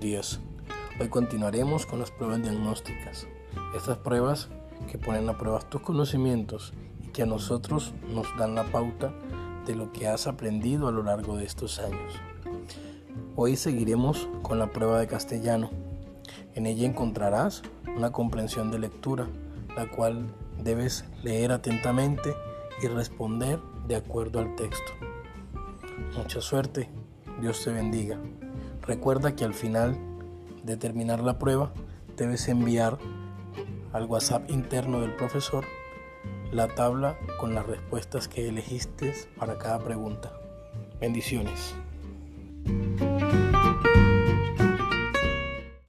días. Hoy continuaremos con las pruebas diagnósticas. Estas pruebas que ponen a prueba tus conocimientos y que a nosotros nos dan la pauta de lo que has aprendido a lo largo de estos años. Hoy seguiremos con la prueba de castellano. En ella encontrarás una comprensión de lectura, la cual debes leer atentamente y responder de acuerdo al texto. Mucha suerte, Dios te bendiga. Recuerda que al final de terminar la prueba debes enviar al WhatsApp interno del profesor la tabla con las respuestas que elegiste para cada pregunta. Bendiciones.